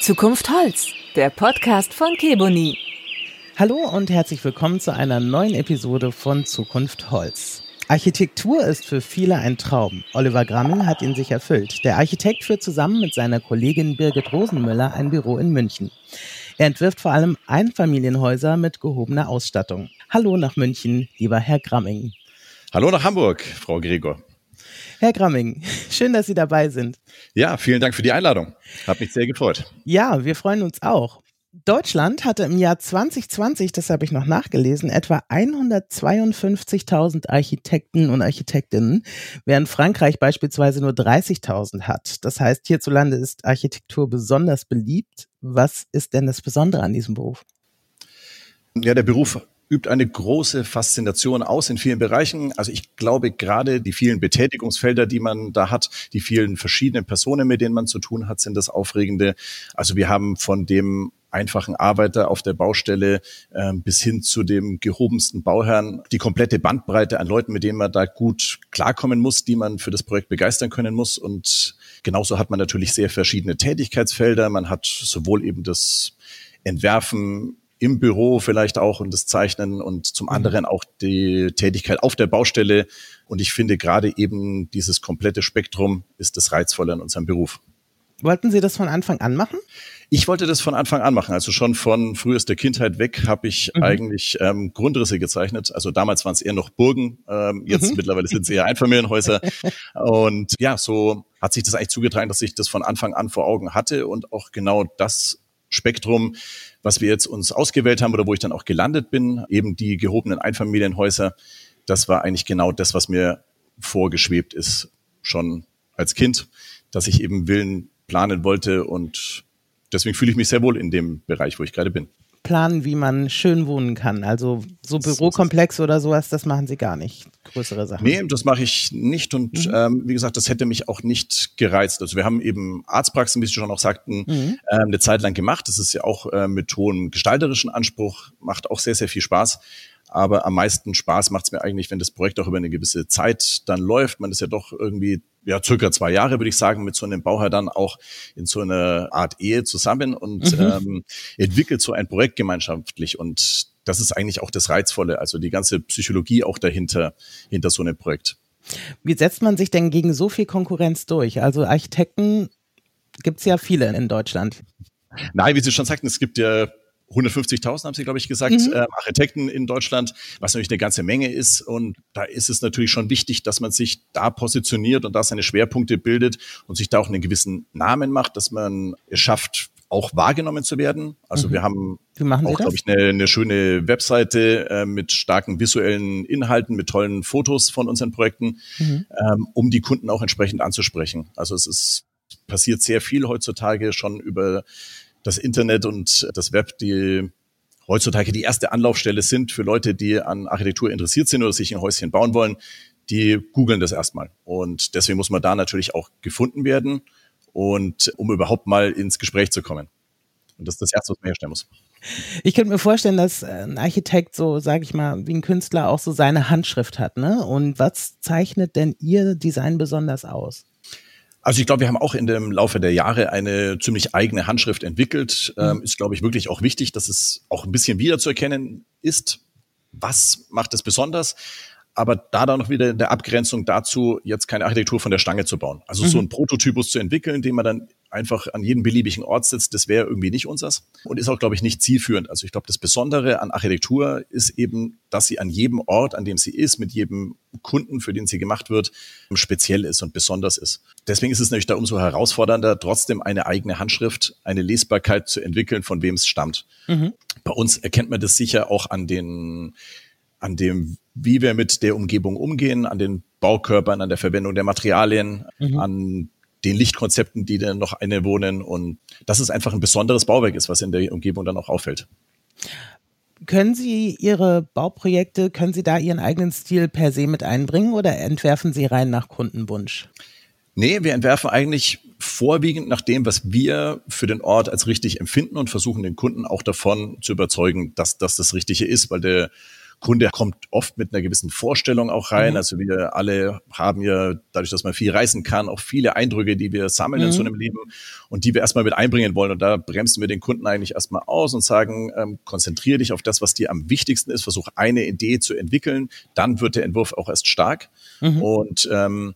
Zukunft Holz, der Podcast von Keboni. Hallo und herzlich willkommen zu einer neuen Episode von Zukunft Holz. Architektur ist für viele ein Traum. Oliver Gramming hat ihn sich erfüllt. Der Architekt führt zusammen mit seiner Kollegin Birgit Rosenmüller ein Büro in München. Er entwirft vor allem Einfamilienhäuser mit gehobener Ausstattung. Hallo nach München, lieber Herr Gramming. Hallo nach Hamburg, Frau Gregor. Herr Gramming, schön, dass Sie dabei sind. Ja, vielen Dank für die Einladung. Hat mich sehr gefreut. Ja, wir freuen uns auch. Deutschland hatte im Jahr 2020, das habe ich noch nachgelesen, etwa 152.000 Architekten und Architektinnen, während Frankreich beispielsweise nur 30.000 hat. Das heißt, hierzulande ist Architektur besonders beliebt. Was ist denn das Besondere an diesem Beruf? Ja, der Beruf übt eine große Faszination aus in vielen Bereichen. Also ich glaube gerade die vielen Betätigungsfelder, die man da hat, die vielen verschiedenen Personen, mit denen man zu tun hat, sind das Aufregende. Also wir haben von dem einfachen Arbeiter auf der Baustelle äh, bis hin zu dem gehobensten Bauherrn die komplette Bandbreite an Leuten, mit denen man da gut klarkommen muss, die man für das Projekt begeistern können muss. Und genauso hat man natürlich sehr verschiedene Tätigkeitsfelder. Man hat sowohl eben das Entwerfen im Büro vielleicht auch und das Zeichnen und zum mhm. anderen auch die Tätigkeit auf der Baustelle. Und ich finde gerade eben dieses komplette Spektrum ist das Reizvolle an unserem Beruf. Wollten Sie das von Anfang an machen? Ich wollte das von Anfang an machen. Also schon von frühester Kindheit weg habe ich mhm. eigentlich ähm, Grundrisse gezeichnet. Also damals waren es eher noch Burgen, ähm, jetzt mhm. mittlerweile sind es eher Einfamilienhäuser. und ja, so hat sich das eigentlich zugetragen, dass ich das von Anfang an vor Augen hatte und auch genau das Spektrum, was wir jetzt uns ausgewählt haben oder wo ich dann auch gelandet bin, eben die gehobenen Einfamilienhäuser, das war eigentlich genau das, was mir vorgeschwebt ist, schon als Kind, dass ich eben Willen planen wollte und deswegen fühle ich mich sehr wohl in dem Bereich, wo ich gerade bin planen, wie man schön wohnen kann. Also so Bürokomplex oder sowas, das machen Sie gar nicht. Größere Sachen. Nee, das mache ich nicht. Und mhm. ähm, wie gesagt, das hätte mich auch nicht gereizt. Also wir haben eben Arztpraxen, wie Sie schon auch sagten, mhm. ähm, eine Zeit lang gemacht. Das ist ja auch äh, mit hohem gestalterischen Anspruch, macht auch sehr, sehr viel Spaß. Aber am meisten Spaß macht es mir eigentlich, wenn das Projekt auch über eine gewisse Zeit dann läuft. Man ist ja doch irgendwie, ja, circa zwei Jahre, würde ich sagen, mit so einem Bauherr dann auch in so einer Art Ehe zusammen und mhm. ähm, entwickelt so ein Projekt gemeinschaftlich. Und das ist eigentlich auch das Reizvolle, also die ganze Psychologie auch dahinter, hinter so einem Projekt. Wie setzt man sich denn gegen so viel Konkurrenz durch? Also Architekten gibt es ja viele in Deutschland. Nein, wie Sie schon sagten, es gibt ja 150.000 haben Sie, glaube ich, gesagt, mhm. äh, Architekten in Deutschland, was natürlich eine ganze Menge ist. Und da ist es natürlich schon wichtig, dass man sich da positioniert und da seine Schwerpunkte bildet und sich da auch einen gewissen Namen macht, dass man es schafft, auch wahrgenommen zu werden. Also mhm. wir haben auch, glaube ich, eine, eine schöne Webseite äh, mit starken visuellen Inhalten, mit tollen Fotos von unseren Projekten, mhm. ähm, um die Kunden auch entsprechend anzusprechen. Also es ist passiert sehr viel heutzutage schon über das Internet und das Web, die heutzutage die erste Anlaufstelle sind für Leute, die an Architektur interessiert sind oder sich ein Häuschen bauen wollen, die googeln das erstmal. Und deswegen muss man da natürlich auch gefunden werden und um überhaupt mal ins Gespräch zu kommen. Und das ist das Erste, was man herstellen muss. Ich könnte mir vorstellen, dass ein Architekt so, sage ich mal, wie ein Künstler auch so seine Handschrift hat. Ne? Und was zeichnet denn Ihr Design besonders aus? Also ich glaube, wir haben auch in dem Laufe der Jahre eine ziemlich eigene Handschrift entwickelt. Mhm. Ähm, ist, glaube ich, wirklich auch wichtig, dass es auch ein bisschen wiederzuerkennen ist. Was macht es besonders? Aber da dann noch wieder in der Abgrenzung dazu, jetzt keine Architektur von der Stange zu bauen. Also mhm. so ein Prototypus zu entwickeln, den man dann einfach an jedem beliebigen Ort setzt, das wäre irgendwie nicht unseres und ist auch, glaube ich, nicht zielführend. Also ich glaube, das Besondere an Architektur ist eben, dass sie an jedem Ort, an dem sie ist, mit jedem Kunden, für den sie gemacht wird, speziell ist und besonders ist. Deswegen ist es natürlich da umso herausfordernder, trotzdem eine eigene Handschrift, eine Lesbarkeit zu entwickeln, von wem es stammt. Mhm. Bei uns erkennt man das sicher auch an den an dem, wie wir mit der Umgebung umgehen, an den Baukörpern, an der Verwendung der Materialien, mhm. an den Lichtkonzepten, die dann noch eine wohnen und dass es einfach ein besonderes Bauwerk ist, was in der Umgebung dann auch auffällt. Können Sie Ihre Bauprojekte, können Sie da Ihren eigenen Stil per se mit einbringen oder entwerfen Sie rein nach Kundenwunsch? Nee, wir entwerfen eigentlich vorwiegend nach dem, was wir für den Ort als richtig empfinden und versuchen den Kunden auch davon zu überzeugen, dass das das Richtige ist, weil der Kunde kommt oft mit einer gewissen Vorstellung auch rein. Mhm. Also wir alle haben ja, dadurch, dass man viel reisen kann, auch viele Eindrücke, die wir sammeln mhm. in so einem Leben und die wir erstmal mit einbringen wollen. Und da bremsen wir den Kunden eigentlich erstmal aus und sagen, ähm, konzentriere dich auf das, was dir am wichtigsten ist, versuch eine Idee zu entwickeln, dann wird der Entwurf auch erst stark. Mhm. Und ähm,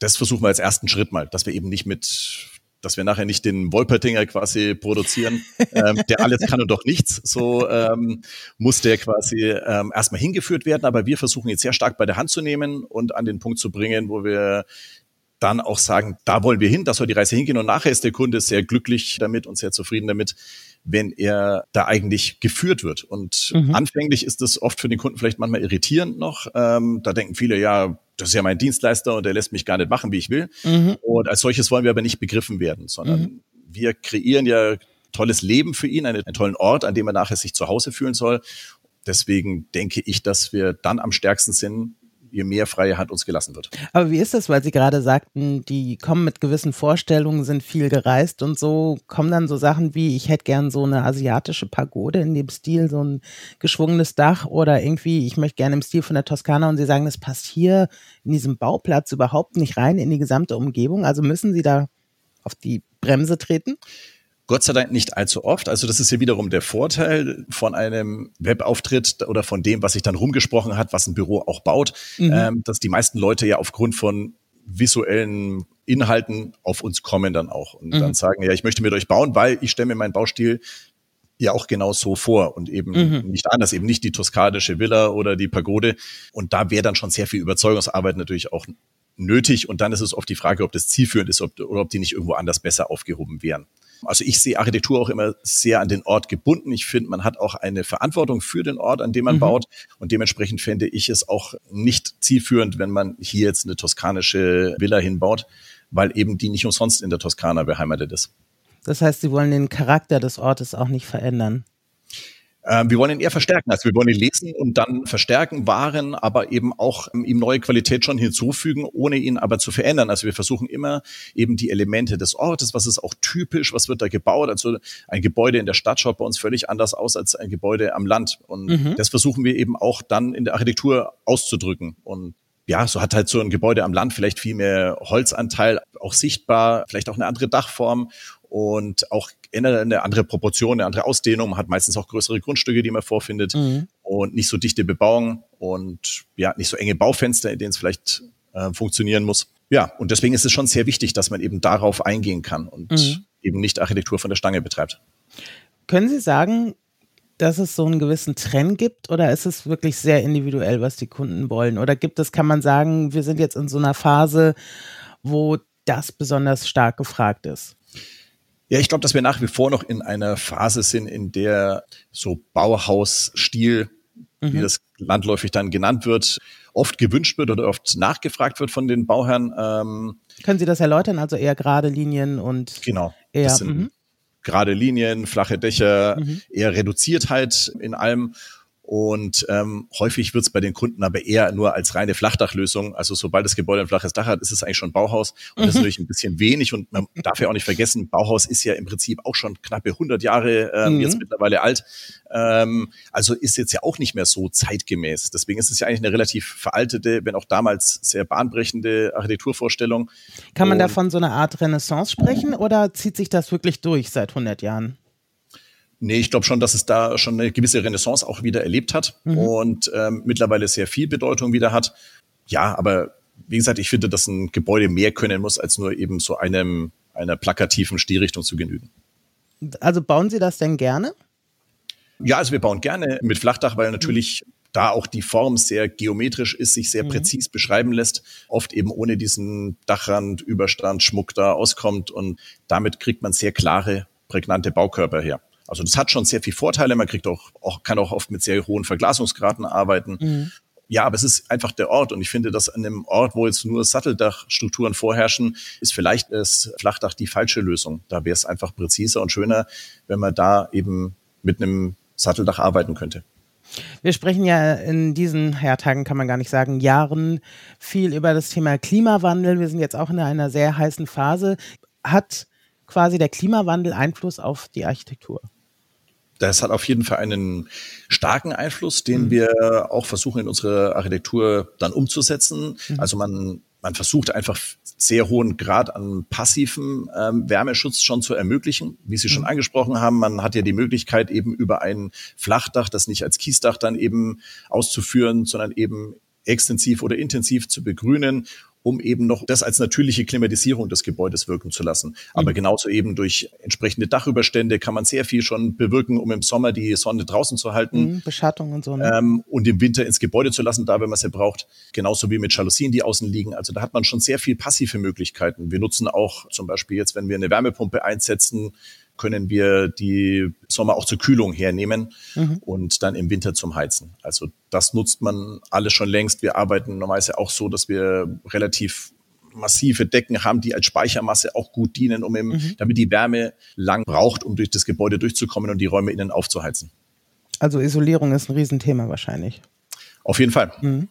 das versuchen wir als ersten Schritt mal, dass wir eben nicht mit dass wir nachher nicht den Wolpertinger quasi produzieren, ähm, der alles kann und doch nichts. So ähm, muss der quasi ähm, erstmal hingeführt werden. Aber wir versuchen jetzt sehr stark bei der Hand zu nehmen und an den Punkt zu bringen, wo wir dann auch sagen, da wollen wir hin, dass wir die Reise hingehen. Und nachher ist der Kunde sehr glücklich damit und sehr zufrieden damit, wenn er da eigentlich geführt wird. Und mhm. anfänglich ist das oft für den Kunden vielleicht manchmal irritierend noch. Ähm, da denken viele, ja, das ist ja mein Dienstleister und der lässt mich gar nicht machen, wie ich will. Mhm. Und als solches wollen wir aber nicht begriffen werden, sondern mhm. wir kreieren ja tolles Leben für ihn, einen, einen tollen Ort, an dem er nachher sich zu Hause fühlen soll. Deswegen denke ich, dass wir dann am stärksten sind, je mehr freie Hand uns gelassen wird. Aber wie ist das, weil Sie gerade sagten, die kommen mit gewissen Vorstellungen, sind viel gereist und so, kommen dann so Sachen wie, ich hätte gern so eine asiatische Pagode in dem Stil, so ein geschwungenes Dach oder irgendwie, ich möchte gerne im Stil von der Toskana und Sie sagen, das passt hier in diesem Bauplatz überhaupt nicht rein in die gesamte Umgebung. Also müssen Sie da auf die Bremse treten? Gott sei Dank nicht allzu oft. Also das ist ja wiederum der Vorteil von einem Webauftritt oder von dem, was sich dann rumgesprochen hat, was ein Büro auch baut, mhm. ähm, dass die meisten Leute ja aufgrund von visuellen Inhalten auf uns kommen dann auch und mhm. dann sagen, ja, ich möchte mit euch bauen, weil ich stelle mir meinen Baustil ja auch genau so vor und eben mhm. nicht anders, eben nicht die toskanische Villa oder die Pagode. Und da wäre dann schon sehr viel Überzeugungsarbeit natürlich auch nötig. Und dann ist es oft die Frage, ob das zielführend ist ob, oder ob die nicht irgendwo anders besser aufgehoben wären. Also ich sehe Architektur auch immer sehr an den Ort gebunden. Ich finde, man hat auch eine Verantwortung für den Ort, an dem man mhm. baut. Und dementsprechend fände ich es auch nicht zielführend, wenn man hier jetzt eine toskanische Villa hinbaut, weil eben die nicht umsonst in der Toskana beheimatet ist. Das heißt, Sie wollen den Charakter des Ortes auch nicht verändern. Ähm, wir wollen ihn eher verstärken. Also wir wollen ihn lesen und dann verstärken, wahren, aber eben auch ähm, ihm neue Qualität schon hinzufügen, ohne ihn aber zu verändern. Also wir versuchen immer eben die Elemente des Ortes, was ist auch typisch, was wird da gebaut. Also ein Gebäude in der Stadt schaut bei uns völlig anders aus als ein Gebäude am Land. Und mhm. das versuchen wir eben auch dann in der Architektur auszudrücken. Und ja, so hat halt so ein Gebäude am Land vielleicht viel mehr Holzanteil, auch sichtbar, vielleicht auch eine andere Dachform und auch eine andere Proportion, eine andere Ausdehnung. Man hat meistens auch größere Grundstücke, die man vorfindet mhm. und nicht so dichte Bebauung und ja, nicht so enge Baufenster, in denen es vielleicht äh, funktionieren muss. Ja, und deswegen ist es schon sehr wichtig, dass man eben darauf eingehen kann und mhm. eben nicht Architektur von der Stange betreibt. Können Sie sagen, dass es so einen gewissen Trend gibt oder ist es wirklich sehr individuell, was die Kunden wollen? Oder gibt es, kann man sagen, wir sind jetzt in so einer Phase, wo das besonders stark gefragt ist? Ja, ich glaube, dass wir nach wie vor noch in einer Phase sind, in der so Bauhausstil, mhm. wie das landläufig dann genannt wird, oft gewünscht wird oder oft nachgefragt wird von den Bauherren. Ähm, Können Sie das erläutern? Also eher gerade Linien und genau. Eher, das sind mhm. gerade Linien, flache Dächer, mhm. eher Reduziertheit in allem. Und ähm, häufig wird es bei den Kunden aber eher nur als reine Flachdachlösung. Also sobald das Gebäude ein flaches Dach hat, ist es eigentlich schon Bauhaus. Und das ist mhm. natürlich ein bisschen wenig. Und man darf ja auch nicht vergessen, Bauhaus ist ja im Prinzip auch schon knappe 100 Jahre ähm, mhm. jetzt mittlerweile alt. Ähm, also ist jetzt ja auch nicht mehr so zeitgemäß. Deswegen ist es ja eigentlich eine relativ veraltete, wenn auch damals sehr bahnbrechende Architekturvorstellung. Kann man Und, davon so eine Art Renaissance sprechen oder zieht sich das wirklich durch seit 100 Jahren? Nee, ich glaube schon, dass es da schon eine gewisse Renaissance auch wieder erlebt hat mhm. und ähm, mittlerweile sehr viel Bedeutung wieder hat. Ja, aber wie gesagt, ich finde, dass ein Gebäude mehr können muss, als nur eben so einem, einer plakativen Stilrichtung zu genügen. Also bauen Sie das denn gerne? Ja, also wir bauen gerne mit Flachdach, weil natürlich mhm. da auch die Form sehr geometrisch ist, sich sehr mhm. präzis beschreiben lässt, oft eben ohne diesen Dachrand, Überstand, Schmuck da auskommt und damit kriegt man sehr klare, prägnante Baukörper her. Also das hat schon sehr viel Vorteile. Man kriegt auch, auch kann auch oft mit sehr hohen Verglasungsgraden arbeiten. Mhm. Ja, aber es ist einfach der Ort. Und ich finde, dass an einem Ort, wo jetzt nur Satteldachstrukturen vorherrschen, ist vielleicht das Flachdach die falsche Lösung. Da wäre es einfach präziser und schöner, wenn man da eben mit einem Satteldach arbeiten könnte. Wir sprechen ja in diesen ja, Tagen, kann man gar nicht sagen, Jahren viel über das Thema Klimawandel. Wir sind jetzt auch in einer sehr heißen Phase. Hat quasi der Klimawandel Einfluss auf die Architektur? Das hat auf jeden Fall einen starken Einfluss, den mhm. wir auch versuchen in unserer Architektur dann umzusetzen. Mhm. Also man man versucht einfach sehr hohen Grad an passivem ähm, Wärmeschutz schon zu ermöglichen. Wie Sie schon mhm. angesprochen haben, man hat ja die Möglichkeit eben über ein Flachdach, das nicht als Kiesdach dann eben auszuführen, sondern eben extensiv oder intensiv zu begrünen um eben noch das als natürliche Klimatisierung des Gebäudes wirken zu lassen. Aber mhm. genauso eben durch entsprechende Dachüberstände kann man sehr viel schon bewirken, um im Sommer die Sonne draußen zu halten. Mhm, Beschattung und so. Ne? Ähm, und im Winter ins Gebäude zu lassen, da wenn man sie braucht. Genauso wie mit Jalousien, die außen liegen. Also da hat man schon sehr viel passive Möglichkeiten. Wir nutzen auch zum Beispiel jetzt, wenn wir eine Wärmepumpe einsetzen, können wir die Sommer auch zur Kühlung hernehmen mhm. und dann im Winter zum Heizen. Also das nutzt man alles schon längst. Wir arbeiten normalerweise auch so, dass wir relativ massive Decken haben, die als Speichermasse auch gut dienen, um eben, mhm. damit die Wärme lang braucht, um durch das Gebäude durchzukommen und die Räume innen aufzuheizen. Also Isolierung ist ein Riesenthema wahrscheinlich. Auf jeden Fall. Mhm.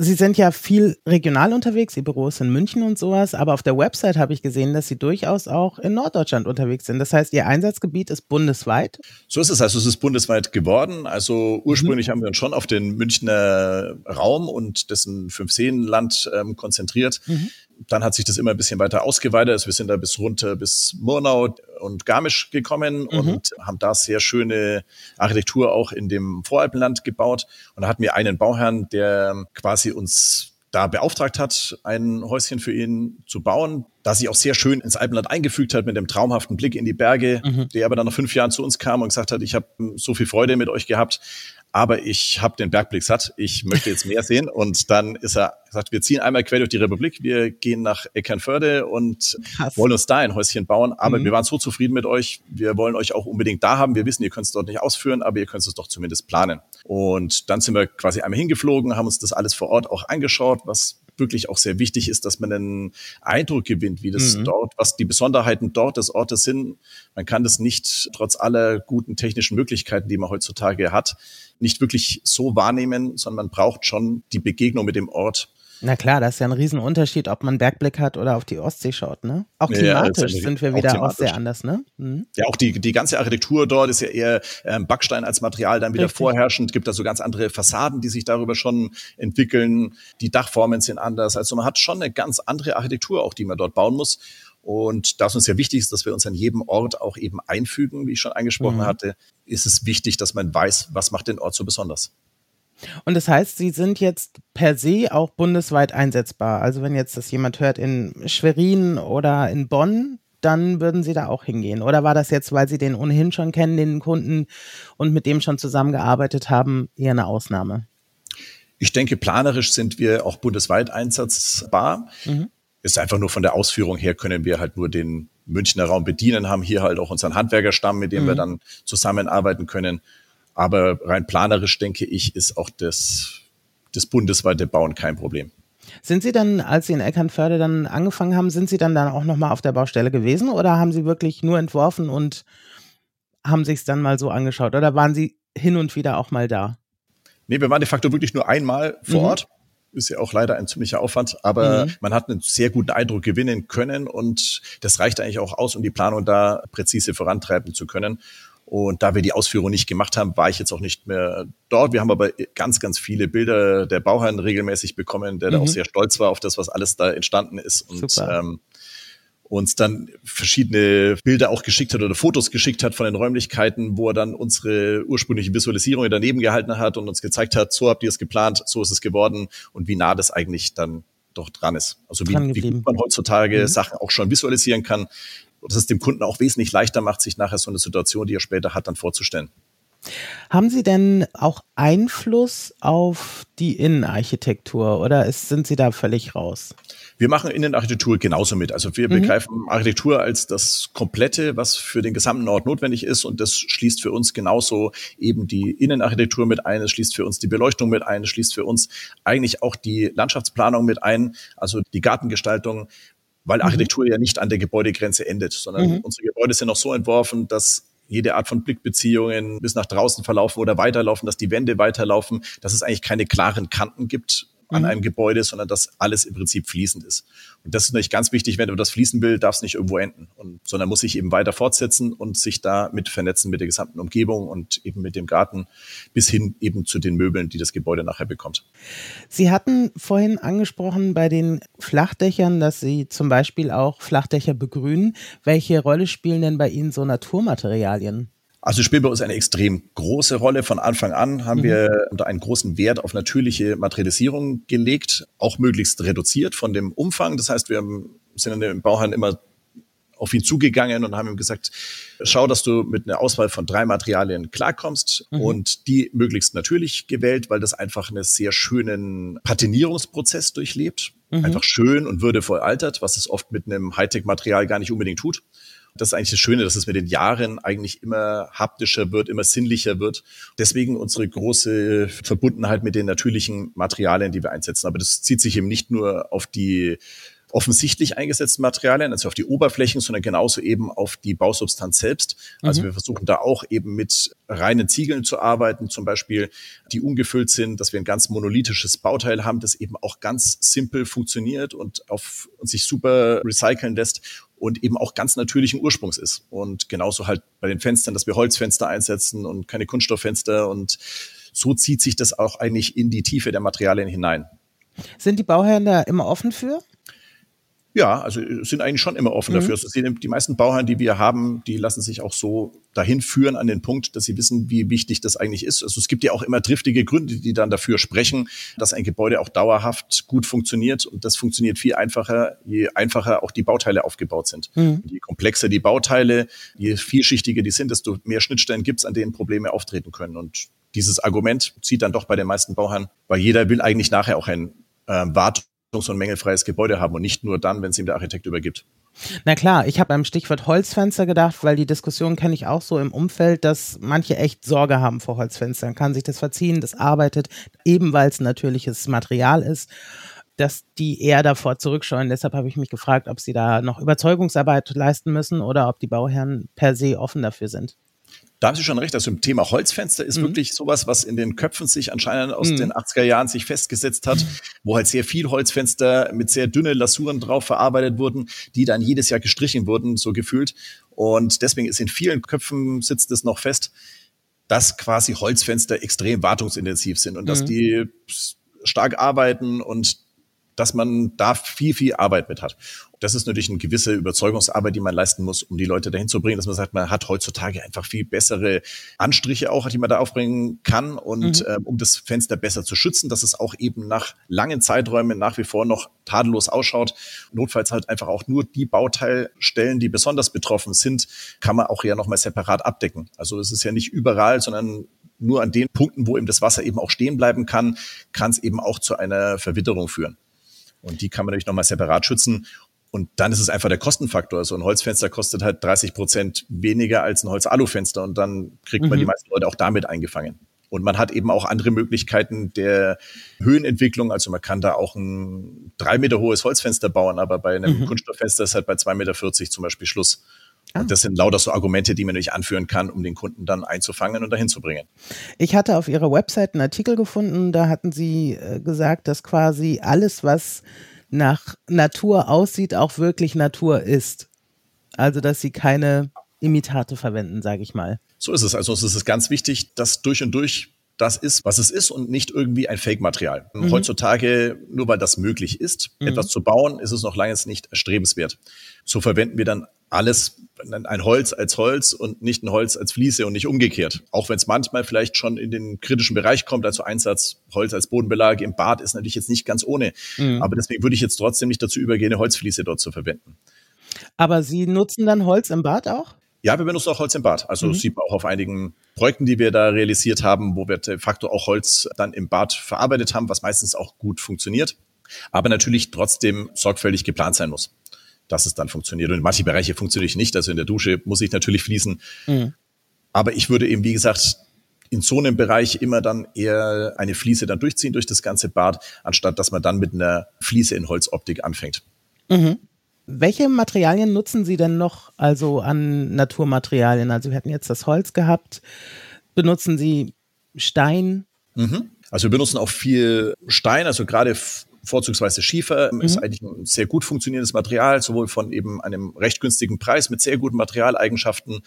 Sie sind ja viel regional unterwegs, Ihr Büro ist in München und sowas, aber auf der Website habe ich gesehen, dass Sie durchaus auch in Norddeutschland unterwegs sind. Das heißt, Ihr Einsatzgebiet ist bundesweit? So ist es. Also es ist bundesweit geworden. Also ursprünglich mhm. haben wir uns schon auf den Münchner Raum und dessen Fünfseenland ähm, konzentriert. Mhm dann hat sich das immer ein bisschen weiter ausgeweitet. Also wir sind da bis runter bis Murnau und Garmisch gekommen mhm. und haben da sehr schöne Architektur auch in dem Voralpenland gebaut. Und da hatten wir einen Bauherrn, der quasi uns da beauftragt hat, ein Häuschen für ihn zu bauen, da sich auch sehr schön ins Alpenland eingefügt hat mit dem traumhaften Blick in die Berge, mhm. der aber dann nach fünf Jahren zu uns kam und gesagt hat, ich habe so viel Freude mit euch gehabt, aber ich habe den Bergblick satt, ich möchte jetzt mehr sehen. Und dann ist er gesagt, wir ziehen einmal quer durch die Republik, wir gehen nach Eckernförde und Krass. wollen uns da ein Häuschen bauen. Aber mhm. wir waren so zufrieden mit euch, wir wollen euch auch unbedingt da haben. Wir wissen, ihr könnt es dort nicht ausführen, aber ihr könnt es doch zumindest planen. Und dann sind wir quasi einmal hingeflogen, haben uns das alles vor Ort auch angeschaut, was wirklich auch sehr wichtig ist, dass man einen Eindruck gewinnt, wie das mhm. dort, was die Besonderheiten dort des Ortes sind. Man kann das nicht trotz aller guten technischen Möglichkeiten, die man heutzutage hat, nicht wirklich so wahrnehmen, sondern man braucht schon die Begegnung mit dem Ort. Na klar, das ist ja ein Riesenunterschied, ob man Bergblick hat oder auf die Ostsee schaut, ne? Auch klimatisch ja, sind wir wieder auch, auch sehr anders, ne? Mhm. Ja, auch die, die ganze Architektur dort ist ja eher ähm, Backstein als Material dann wieder Richtig. vorherrschend. Gibt da so ganz andere Fassaden, die sich darüber schon entwickeln. Die Dachformen sind anders. Also man hat schon eine ganz andere Architektur auch, die man dort bauen muss. Und da es uns ja wichtig ist, dass wir uns an jedem Ort auch eben einfügen, wie ich schon angesprochen mhm. hatte, ist es wichtig, dass man weiß, was macht den Ort so besonders. Und das heißt, Sie sind jetzt per se auch bundesweit einsetzbar. Also wenn jetzt das jemand hört in Schwerin oder in Bonn, dann würden Sie da auch hingehen. Oder war das jetzt, weil Sie den ohnehin schon kennen, den Kunden und mit dem schon zusammengearbeitet haben, eher eine Ausnahme? Ich denke, planerisch sind wir auch bundesweit einsatzbar. Mhm. Ist einfach nur von der Ausführung her können wir halt nur den Münchner Raum bedienen, haben hier halt auch unseren Handwerkerstamm, mit dem mhm. wir dann zusammenarbeiten können. Aber rein planerisch denke ich, ist auch das, das bundesweite Bauen kein Problem. Sind Sie dann, als Sie in Eckernförde dann angefangen haben, sind Sie dann dann auch nochmal auf der Baustelle gewesen oder haben Sie wirklich nur entworfen und haben sich es dann mal so angeschaut oder waren Sie hin und wieder auch mal da? Nee, wir waren de facto wirklich nur einmal vor mhm. Ort. Ist ja auch leider ein ziemlicher Aufwand, aber mhm. man hat einen sehr guten Eindruck gewinnen können und das reicht eigentlich auch aus, um die Planung da präzise vorantreiben zu können. Und da wir die Ausführung nicht gemacht haben, war ich jetzt auch nicht mehr dort. Wir haben aber ganz, ganz viele Bilder der Bauherren regelmäßig bekommen, der mhm. da auch mhm. sehr stolz war auf das, was alles da entstanden ist. Und ähm, uns dann verschiedene Bilder auch geschickt hat oder Fotos geschickt hat von den Räumlichkeiten, wo er dann unsere ursprüngliche Visualisierung daneben gehalten hat und uns gezeigt hat, so habt ihr es geplant, so ist es geworden und wie nah das eigentlich dann doch dran ist. Also wie, wie gut man heutzutage mhm. Sachen auch schon visualisieren kann, dass es dem Kunden auch wesentlich leichter macht, sich nachher so eine Situation, die er später hat, dann vorzustellen. Haben Sie denn auch Einfluss auf die Innenarchitektur oder ist, sind Sie da völlig raus? Wir machen Innenarchitektur genauso mit. Also wir mhm. begreifen Architektur als das Komplette, was für den gesamten Ort notwendig ist. Und das schließt für uns genauso eben die Innenarchitektur mit ein. Es schließt für uns die Beleuchtung mit ein. Es schließt für uns eigentlich auch die Landschaftsplanung mit ein. Also die Gartengestaltung weil mhm. Architektur mhm. ja nicht an der Gebäudegrenze endet, sondern mhm. unsere Gebäude sind auch so entworfen, dass jede Art von Blickbeziehungen bis nach draußen verlaufen oder weiterlaufen, dass die Wände weiterlaufen, dass es eigentlich keine klaren Kanten gibt, an mhm. einem Gebäude, sondern dass alles im Prinzip fließend ist. Und das ist natürlich ganz wichtig, wenn du das fließen will, darf es nicht irgendwo enden, und, sondern muss sich eben weiter fortsetzen und sich da mit vernetzen mit der gesamten Umgebung und eben mit dem Garten bis hin eben zu den Möbeln, die das Gebäude nachher bekommt. Sie hatten vorhin angesprochen bei den Flachdächern, dass Sie zum Beispiel auch Flachdächer begrünen. Welche Rolle spielen denn bei Ihnen so Naturmaterialien? Also spielt bei uns eine extrem große Rolle. Von Anfang an haben mhm. wir unter einen großen Wert auf natürliche Materialisierung gelegt, auch möglichst reduziert von dem Umfang. Das heißt, wir sind in den Bauherren immer auf ihn zugegangen und haben ihm gesagt, schau, dass du mit einer Auswahl von drei Materialien klarkommst mhm. und die möglichst natürlich gewählt, weil das einfach einen sehr schönen Patinierungsprozess durchlebt. Mhm. Einfach schön und würdevoll altert, was es oft mit einem Hightech-Material gar nicht unbedingt tut das ist eigentlich das Schöne, dass es mit den Jahren eigentlich immer haptischer wird, immer sinnlicher wird. Deswegen unsere große Verbundenheit mit den natürlichen Materialien, die wir einsetzen. Aber das zieht sich eben nicht nur auf die offensichtlich eingesetzten Materialien, also auf die Oberflächen, sondern genauso eben auf die Bausubstanz selbst. Also mhm. wir versuchen da auch eben mit reinen Ziegeln zu arbeiten, zum Beispiel, die ungefüllt sind, dass wir ein ganz monolithisches Bauteil haben, das eben auch ganz simpel funktioniert und auf und sich super recyceln lässt und eben auch ganz natürlichen Ursprungs ist. Und genauso halt bei den Fenstern, dass wir Holzfenster einsetzen und keine Kunststofffenster. Und so zieht sich das auch eigentlich in die Tiefe der Materialien hinein. Sind die Bauherren da immer offen für? Ja, also sind eigentlich schon immer offen mhm. dafür. Also die meisten Bauherren, die wir haben, die lassen sich auch so dahin führen an den Punkt, dass sie wissen, wie wichtig das eigentlich ist. Also es gibt ja auch immer driftige Gründe, die dann dafür sprechen, dass ein Gebäude auch dauerhaft gut funktioniert. Und das funktioniert viel einfacher, je einfacher auch die Bauteile aufgebaut sind. Mhm. Je komplexer die Bauteile, je vielschichtiger die sind, desto mehr Schnittstellen gibt es, an denen Probleme auftreten können. Und dieses Argument zieht dann doch bei den meisten Bauherren, weil jeder will eigentlich nachher auch ein äh, Wartung und mängelfreies Gebäude haben und nicht nur dann, wenn es ihm der Architekt übergibt. Na klar, ich habe beim Stichwort Holzfenster gedacht, weil die Diskussion kenne ich auch so im Umfeld, dass manche echt Sorge haben vor Holzfenstern. Kann sich das verziehen, das arbeitet, eben weil es natürliches Material ist, dass die eher davor zurückscheuen. Deshalb habe ich mich gefragt, ob sie da noch Überzeugungsarbeit leisten müssen oder ob die Bauherren per se offen dafür sind. Da haben Sie schon recht, also im Thema Holzfenster ist mhm. wirklich sowas, was in den Köpfen sich anscheinend aus mhm. den 80er Jahren sich festgesetzt hat, wo halt sehr viel Holzfenster mit sehr dünne Lasuren drauf verarbeitet wurden, die dann jedes Jahr gestrichen wurden, so gefühlt. Und deswegen ist in vielen Köpfen sitzt es noch fest, dass quasi Holzfenster extrem wartungsintensiv sind und mhm. dass die stark arbeiten und dass man da viel, viel Arbeit mit hat. Das ist natürlich eine gewisse Überzeugungsarbeit, die man leisten muss, um die Leute dahin zu bringen, dass man sagt, man hat heutzutage einfach viel bessere Anstriche auch, die man da aufbringen kann und mhm. äh, um das Fenster besser zu schützen, dass es auch eben nach langen Zeiträumen nach wie vor noch tadellos ausschaut. Notfalls halt einfach auch nur die Bauteilstellen, die besonders betroffen sind, kann man auch ja nochmal separat abdecken. Also es ist ja nicht überall, sondern nur an den Punkten, wo eben das Wasser eben auch stehen bleiben kann, kann es eben auch zu einer Verwitterung führen. Und die kann man natürlich nochmal separat schützen. Und dann ist es einfach der Kostenfaktor. So ein Holzfenster kostet halt 30 Prozent weniger als ein Holz-Alu-Fenster und dann kriegt man mhm. die meisten Leute auch damit eingefangen. Und man hat eben auch andere Möglichkeiten der Höhenentwicklung. Also man kann da auch ein drei Meter hohes Holzfenster bauen, aber bei einem mhm. Kunststofffenster ist halt bei zwei Meter vierzig zum Beispiel Schluss. Ah. Und das sind lauter so Argumente, die man natürlich anführen kann, um den Kunden dann einzufangen und dahin zu bringen. Ich hatte auf Ihrer Website einen Artikel gefunden, da hatten Sie äh, gesagt, dass quasi alles, was nach Natur aussieht, auch wirklich Natur ist. Also, dass Sie keine Imitate verwenden, sage ich mal. So ist es. Also es ist ganz wichtig, dass durch und durch das ist, was es ist und nicht irgendwie ein Fake-Material. Mhm. Heutzutage, nur weil das möglich ist, mhm. etwas zu bauen, ist es noch lange nicht erstrebenswert. So verwenden wir dann alles, ein Holz als Holz und nicht ein Holz als Fliese und nicht umgekehrt. Auch wenn es manchmal vielleicht schon in den kritischen Bereich kommt, also Einsatz Holz als Bodenbelag im Bad ist natürlich jetzt nicht ganz ohne. Mhm. Aber deswegen würde ich jetzt trotzdem nicht dazu übergehen, eine Holzfliese dort zu verwenden. Aber Sie nutzen dann Holz im Bad auch? Ja, wir benutzen auch Holz im Bad. Also mhm. sieht man auch auf einigen Projekten, die wir da realisiert haben, wo wir de facto auch Holz dann im Bad verarbeitet haben, was meistens auch gut funktioniert. Aber natürlich trotzdem sorgfältig geplant sein muss, dass es dann funktioniert. Und in manchen Bereiche funktioniert nicht. Also in der Dusche muss ich natürlich fließen. Mhm. Aber ich würde eben, wie gesagt, in so einem Bereich immer dann eher eine Fliese dann durchziehen durch das ganze Bad, anstatt dass man dann mit einer Fliese in Holzoptik anfängt. Mhm. Welche Materialien nutzen Sie denn noch, also an Naturmaterialien? Also wir hatten jetzt das Holz gehabt. Benutzen Sie Stein? Mhm. Also wir benutzen auch viel Stein, also gerade vorzugsweise Schiefer mhm. ist eigentlich ein sehr gut funktionierendes Material, sowohl von eben einem recht günstigen Preis mit sehr guten Materialeigenschaften.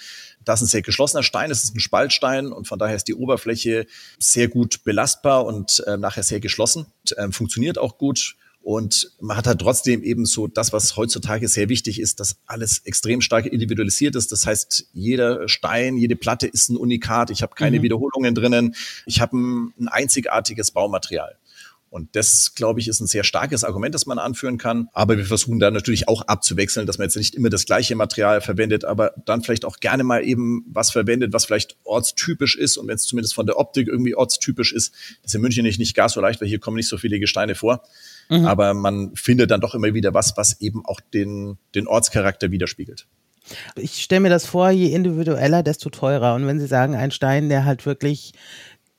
Das ist ein sehr geschlossener Stein, es ist ein Spaltstein und von daher ist die Oberfläche sehr gut belastbar und äh, nachher sehr geschlossen, äh, funktioniert auch gut. Und man hat halt trotzdem eben so das, was heutzutage sehr wichtig ist, dass alles extrem stark individualisiert ist. Das heißt, jeder Stein, jede Platte ist ein Unikat. Ich habe keine mhm. Wiederholungen drinnen. Ich habe ein, ein einzigartiges Baumaterial. Und das, glaube ich, ist ein sehr starkes Argument, das man anführen kann. Aber wir versuchen da natürlich auch abzuwechseln, dass man jetzt nicht immer das gleiche Material verwendet, aber dann vielleicht auch gerne mal eben was verwendet, was vielleicht ortstypisch ist. Und wenn es zumindest von der Optik irgendwie ortstypisch ist, das ist in München nicht, nicht gar so leicht, weil hier kommen nicht so viele Gesteine vor. Mhm. Aber man findet dann doch immer wieder was, was eben auch den, den Ortscharakter widerspiegelt. Ich stelle mir das vor, je individueller, desto teurer. Und wenn Sie sagen, ein Stein, der halt wirklich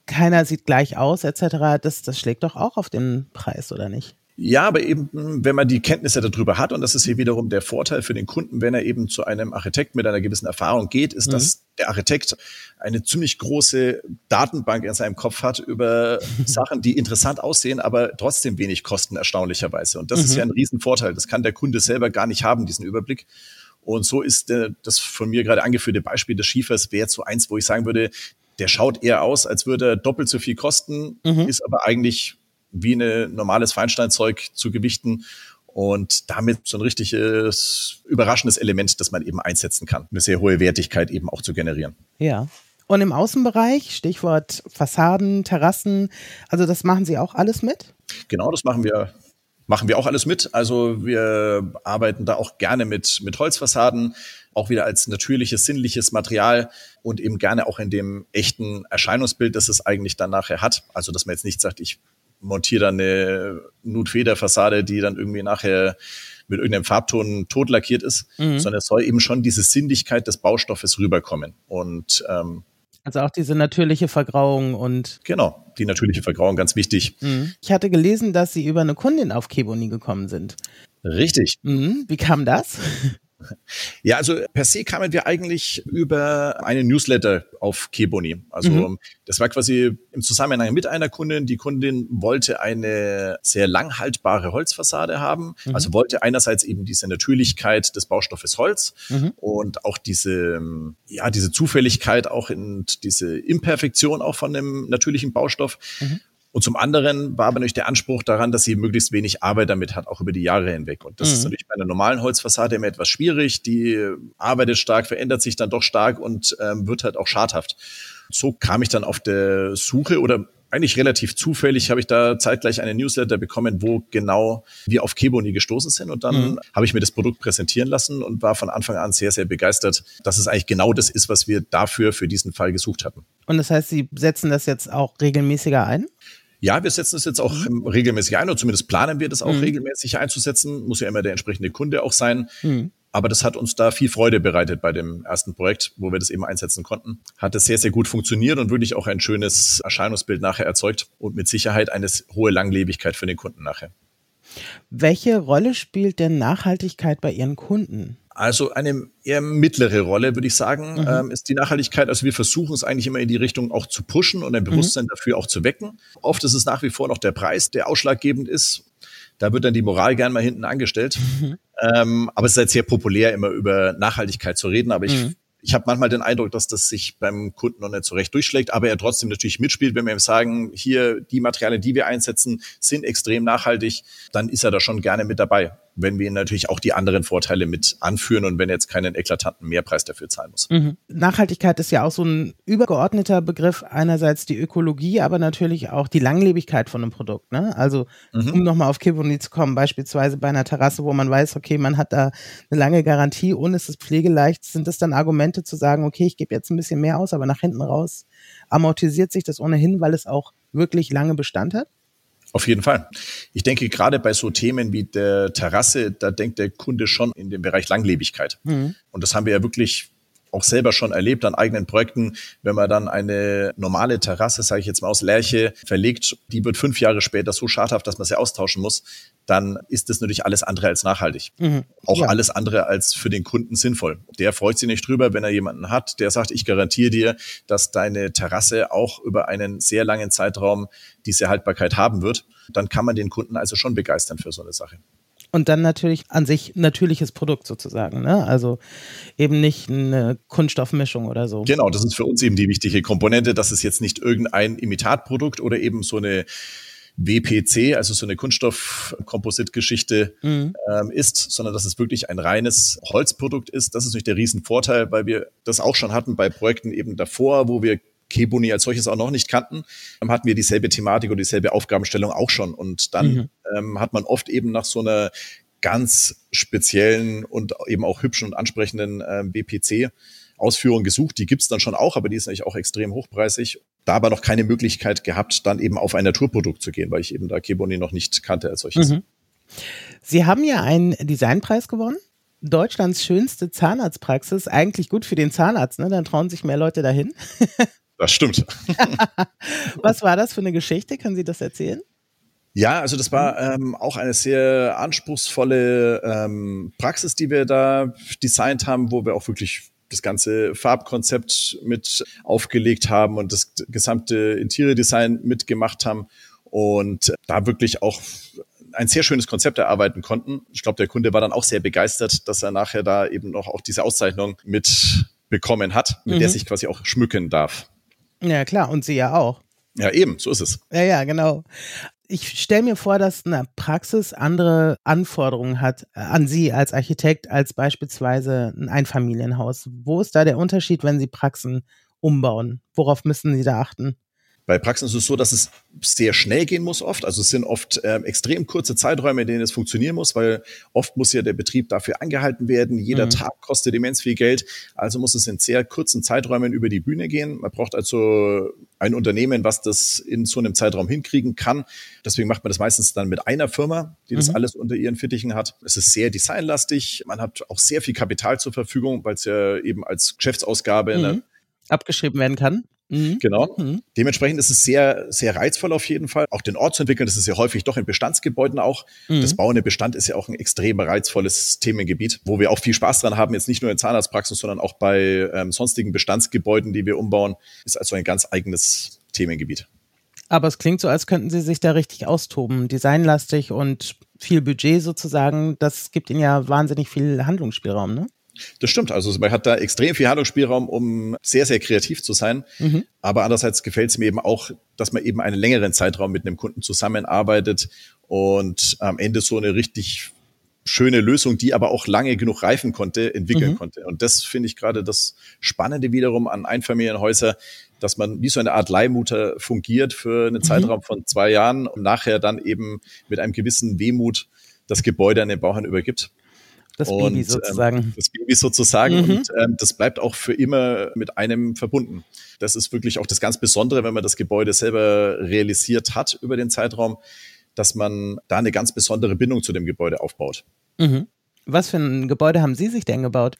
keiner sieht gleich aus, etc., das, das schlägt doch auch auf den Preis, oder nicht? Ja, aber eben, wenn man die Kenntnisse darüber hat, und das ist hier wiederum der Vorteil für den Kunden, wenn er eben zu einem Architekt mit einer gewissen Erfahrung geht, ist, mhm. dass der Architekt eine ziemlich große Datenbank in seinem Kopf hat über Sachen, die interessant aussehen, aber trotzdem wenig kosten, erstaunlicherweise. Und das mhm. ist ja ein Riesenvorteil. Das kann der Kunde selber gar nicht haben, diesen Überblick. Und so ist äh, das von mir gerade angeführte Beispiel des Schiefers wäre so eins, wo ich sagen würde, der schaut eher aus, als würde er doppelt so viel kosten, mhm. ist aber eigentlich wie ein normales Feinsteinzeug zu gewichten und damit so ein richtiges überraschendes Element, das man eben einsetzen kann, eine sehr hohe Wertigkeit eben auch zu generieren. Ja. Und im Außenbereich, Stichwort Fassaden, Terrassen, also das machen Sie auch alles mit? Genau, das machen wir machen wir auch alles mit. Also wir arbeiten da auch gerne mit, mit Holzfassaden, auch wieder als natürliches, sinnliches Material und eben gerne auch in dem echten Erscheinungsbild, das es eigentlich dann nachher hat. Also dass man jetzt nicht sagt, ich montiere dann eine Nutfederfassade, die dann irgendwie nachher mit irgendeinem Farbton tot lackiert ist, mhm. sondern es soll eben schon diese Sinnlichkeit des Baustoffes rüberkommen. Und ähm, also auch diese natürliche Vergrauung und. Genau, die natürliche Vergrauung, ganz wichtig. Mhm. Ich hatte gelesen, dass Sie über eine Kundin auf Keboni gekommen sind. Richtig. Mhm. Wie kam das? Ja, also per se kamen wir eigentlich über einen Newsletter auf Keboni. Also mhm. das war quasi im Zusammenhang mit einer Kundin. Die Kundin wollte eine sehr langhaltbare Holzfassade haben. Mhm. Also wollte einerseits eben diese Natürlichkeit des Baustoffes Holz mhm. und auch diese, ja, diese Zufälligkeit auch in diese Imperfektion auch von einem natürlichen Baustoff. Und zum anderen war aber natürlich der Anspruch daran, dass sie möglichst wenig Arbeit damit hat, auch über die Jahre hinweg. Und das mhm. ist natürlich bei einer normalen Holzfassade immer etwas schwierig. Die arbeitet stark, verändert sich dann doch stark und ähm, wird halt auch schadhaft. So kam ich dann auf der Suche oder eigentlich relativ zufällig habe ich da zeitgleich einen Newsletter bekommen, wo genau wir auf Keboni gestoßen sind. Und dann mhm. habe ich mir das Produkt präsentieren lassen und war von Anfang an sehr, sehr begeistert, dass es eigentlich genau das ist, was wir dafür für diesen Fall gesucht hatten. Und das heißt, Sie setzen das jetzt auch regelmäßiger ein? Ja, wir setzen es jetzt auch mhm. regelmäßig ein und zumindest planen wir das auch mhm. regelmäßig einzusetzen. Muss ja immer der entsprechende Kunde auch sein. Mhm. Aber das hat uns da viel Freude bereitet bei dem ersten Projekt, wo wir das eben einsetzen konnten. Hat es sehr, sehr gut funktioniert und wirklich auch ein schönes Erscheinungsbild nachher erzeugt und mit Sicherheit eine hohe Langlebigkeit für den Kunden nachher. Welche Rolle spielt denn Nachhaltigkeit bei Ihren Kunden? Also eine eher mittlere Rolle, würde ich sagen, mhm. ähm, ist die Nachhaltigkeit. Also wir versuchen es eigentlich immer in die Richtung auch zu pushen und ein Bewusstsein mhm. dafür auch zu wecken. Oft ist es nach wie vor noch der Preis, der ausschlaggebend ist. Da wird dann die Moral gern mal hinten angestellt. Mhm. Ähm, aber es ist halt sehr populär, immer über Nachhaltigkeit zu reden. Aber ich mhm ich habe manchmal den Eindruck, dass das sich beim Kunden noch nicht so recht durchschlägt, aber er trotzdem natürlich mitspielt, wenn wir ihm sagen, hier die Materialien, die wir einsetzen, sind extrem nachhaltig, dann ist er da schon gerne mit dabei wenn wir natürlich auch die anderen Vorteile mit anführen und wenn jetzt keinen eklatanten Mehrpreis dafür zahlen muss. Mhm. Nachhaltigkeit ist ja auch so ein übergeordneter Begriff. Einerseits die Ökologie, aber natürlich auch die Langlebigkeit von einem Produkt. Ne? Also mhm. um nochmal auf Kiboni zu kommen, beispielsweise bei einer Terrasse, wo man weiß, okay, man hat da eine lange Garantie und es ist pflegeleicht, sind das dann Argumente zu sagen, okay, ich gebe jetzt ein bisschen mehr aus, aber nach hinten raus amortisiert sich das ohnehin, weil es auch wirklich lange Bestand hat? Auf jeden Fall. Ich denke, gerade bei so Themen wie der Terrasse, da denkt der Kunde schon in den Bereich Langlebigkeit. Mhm. Und das haben wir ja wirklich auch selber schon erlebt an eigenen Projekten, wenn man dann eine normale Terrasse, sage ich jetzt mal aus Lärche, verlegt, die wird fünf Jahre später so schadhaft, dass man sie austauschen muss, dann ist das natürlich alles andere als nachhaltig. Mhm. Auch ja. alles andere als für den Kunden sinnvoll. Der freut sich nicht drüber, wenn er jemanden hat, der sagt, ich garantiere dir, dass deine Terrasse auch über einen sehr langen Zeitraum diese Haltbarkeit haben wird. Dann kann man den Kunden also schon begeistern für so eine Sache. Und dann natürlich an sich natürliches Produkt sozusagen, ne? Also eben nicht eine Kunststoffmischung oder so. Genau, das ist für uns eben die wichtige Komponente, dass es jetzt nicht irgendein Imitatprodukt oder eben so eine WPC, also so eine Kunststoffkompositgeschichte mhm. ähm, ist, sondern dass es wirklich ein reines Holzprodukt ist. Das ist nicht der Riesenvorteil, weil wir das auch schon hatten bei Projekten eben davor, wo wir Kebuni als solches auch noch nicht kannten, dann hatten wir dieselbe Thematik und dieselbe Aufgabenstellung auch schon. Und dann mhm. ähm, hat man oft eben nach so einer ganz speziellen und eben auch hübschen und ansprechenden ähm, BPC Ausführung gesucht. Die gibt's dann schon auch, aber die ist natürlich auch extrem hochpreisig. Da aber noch keine Möglichkeit gehabt, dann eben auf ein Naturprodukt zu gehen, weil ich eben da Keboni noch nicht kannte als solches. Mhm. Sie haben ja einen Designpreis gewonnen. Deutschlands schönste Zahnarztpraxis, eigentlich gut für den Zahnarzt, ne? Dann trauen sich mehr Leute dahin. Das stimmt. Was war das für eine Geschichte? Können Sie das erzählen? Ja, also das war ähm, auch eine sehr anspruchsvolle ähm, Praxis, die wir da designt haben, wo wir auch wirklich das ganze Farbkonzept mit aufgelegt haben und das gesamte Interior-Design mitgemacht haben und da wirklich auch ein sehr schönes Konzept erarbeiten konnten. Ich glaube, der Kunde war dann auch sehr begeistert, dass er nachher da eben noch auch diese Auszeichnung mitbekommen hat, mit mhm. der sich quasi auch schmücken darf. Ja, klar, und Sie ja auch. Ja, eben, so ist es. Ja, ja, genau. Ich stelle mir vor, dass eine Praxis andere Anforderungen hat äh, an Sie als Architekt als beispielsweise ein Einfamilienhaus. Wo ist da der Unterschied, wenn Sie Praxen umbauen? Worauf müssen Sie da achten? Bei Praxen ist es so, dass es sehr schnell gehen muss oft. Also es sind oft äh, extrem kurze Zeiträume, in denen es funktionieren muss, weil oft muss ja der Betrieb dafür angehalten werden. Jeder mhm. Tag kostet immens viel Geld. Also muss es in sehr kurzen Zeiträumen über die Bühne gehen. Man braucht also ein Unternehmen, was das in so einem Zeitraum hinkriegen kann. Deswegen macht man das meistens dann mit einer Firma, die das mhm. alles unter ihren Fittichen hat. Es ist sehr designlastig. Man hat auch sehr viel Kapital zur Verfügung, weil es ja eben als Geschäftsausgabe mhm. abgeschrieben werden kann. Mhm. Genau. Mhm. Dementsprechend ist es sehr, sehr reizvoll auf jeden Fall. Auch den Ort zu entwickeln, das ist ja häufig doch in Bestandsgebäuden auch. Mhm. Das bauende Bestand ist ja auch ein extrem reizvolles Themengebiet, wo wir auch viel Spaß dran haben, jetzt nicht nur in Zahnarztpraxen, sondern auch bei ähm, sonstigen Bestandsgebäuden, die wir umbauen. Ist also ein ganz eigenes Themengebiet. Aber es klingt so, als könnten Sie sich da richtig austoben, designlastig und viel Budget sozusagen. Das gibt Ihnen ja wahnsinnig viel Handlungsspielraum, ne? Das stimmt. Also man hat da extrem viel Handlungsspielraum, um sehr, sehr kreativ zu sein. Mhm. Aber andererseits gefällt es mir eben auch, dass man eben einen längeren Zeitraum mit einem Kunden zusammenarbeitet und am Ende so eine richtig schöne Lösung, die aber auch lange genug reifen konnte, entwickeln mhm. konnte. Und das finde ich gerade das Spannende wiederum an Einfamilienhäuser, dass man wie so eine Art Leihmutter fungiert für einen mhm. Zeitraum von zwei Jahren und nachher dann eben mit einem gewissen Wehmut das Gebäude an den Bauherrn übergibt. Das und, Baby ähm, sozusagen. Ähm, das Baby sozusagen. Mhm. Und ähm, das bleibt auch für immer mit einem verbunden. Das ist wirklich auch das ganz Besondere, wenn man das Gebäude selber realisiert hat über den Zeitraum, dass man da eine ganz besondere Bindung zu dem Gebäude aufbaut. Mhm. Was für ein Gebäude haben Sie sich denn gebaut?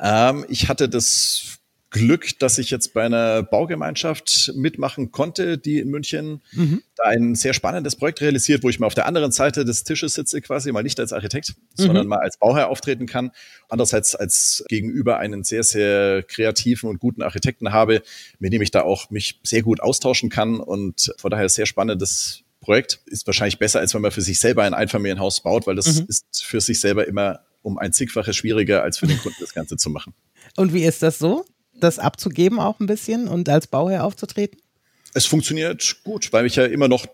Ähm, ich hatte das Glück, dass ich jetzt bei einer Baugemeinschaft mitmachen konnte, die in München mhm. da ein sehr spannendes Projekt realisiert, wo ich mal auf der anderen Seite des Tisches sitze, quasi mal nicht als Architekt, mhm. sondern mal als Bauherr auftreten kann. Andererseits als gegenüber einen sehr, sehr kreativen und guten Architekten habe, mit dem ich da auch mich sehr gut austauschen kann und von daher sehr spannendes Projekt. Ist wahrscheinlich besser, als wenn man für sich selber ein Einfamilienhaus baut, weil das mhm. ist für sich selber immer um ein zigfaches schwieriger, als für den Kunden das Ganze zu machen. Und wie ist das so? Das abzugeben auch ein bisschen und als Bauherr aufzutreten? Es funktioniert gut, weil ich ja immer noch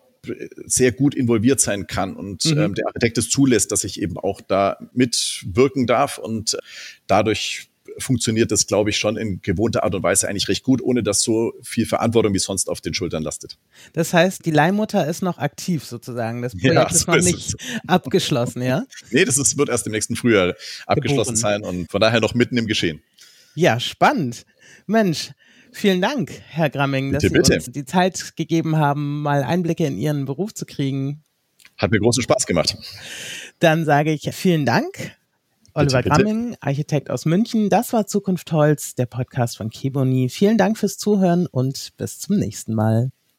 sehr gut involviert sein kann und mhm. ähm, der Architekt es zulässt, dass ich eben auch da mitwirken darf und dadurch funktioniert das, glaube ich, schon in gewohnter Art und Weise eigentlich recht gut, ohne dass so viel Verantwortung wie sonst auf den Schultern lastet. Das heißt, die Leihmutter ist noch aktiv sozusagen. Das Projekt ja, ist noch ist nicht abgeschlossen, ja? Nee, das ist, wird erst im nächsten Frühjahr abgeschlossen Geboren. sein und von daher noch mitten im Geschehen. Ja, spannend. Mensch, vielen Dank, Herr Gramming, dass bitte, Sie uns die Zeit gegeben haben, mal Einblicke in Ihren Beruf zu kriegen. Hat mir großen Spaß gemacht. Dann sage ich vielen Dank. Oliver bitte, Gramming, Architekt aus München. Das war Zukunft Holz, der Podcast von Keboni. Vielen Dank fürs Zuhören und bis zum nächsten Mal.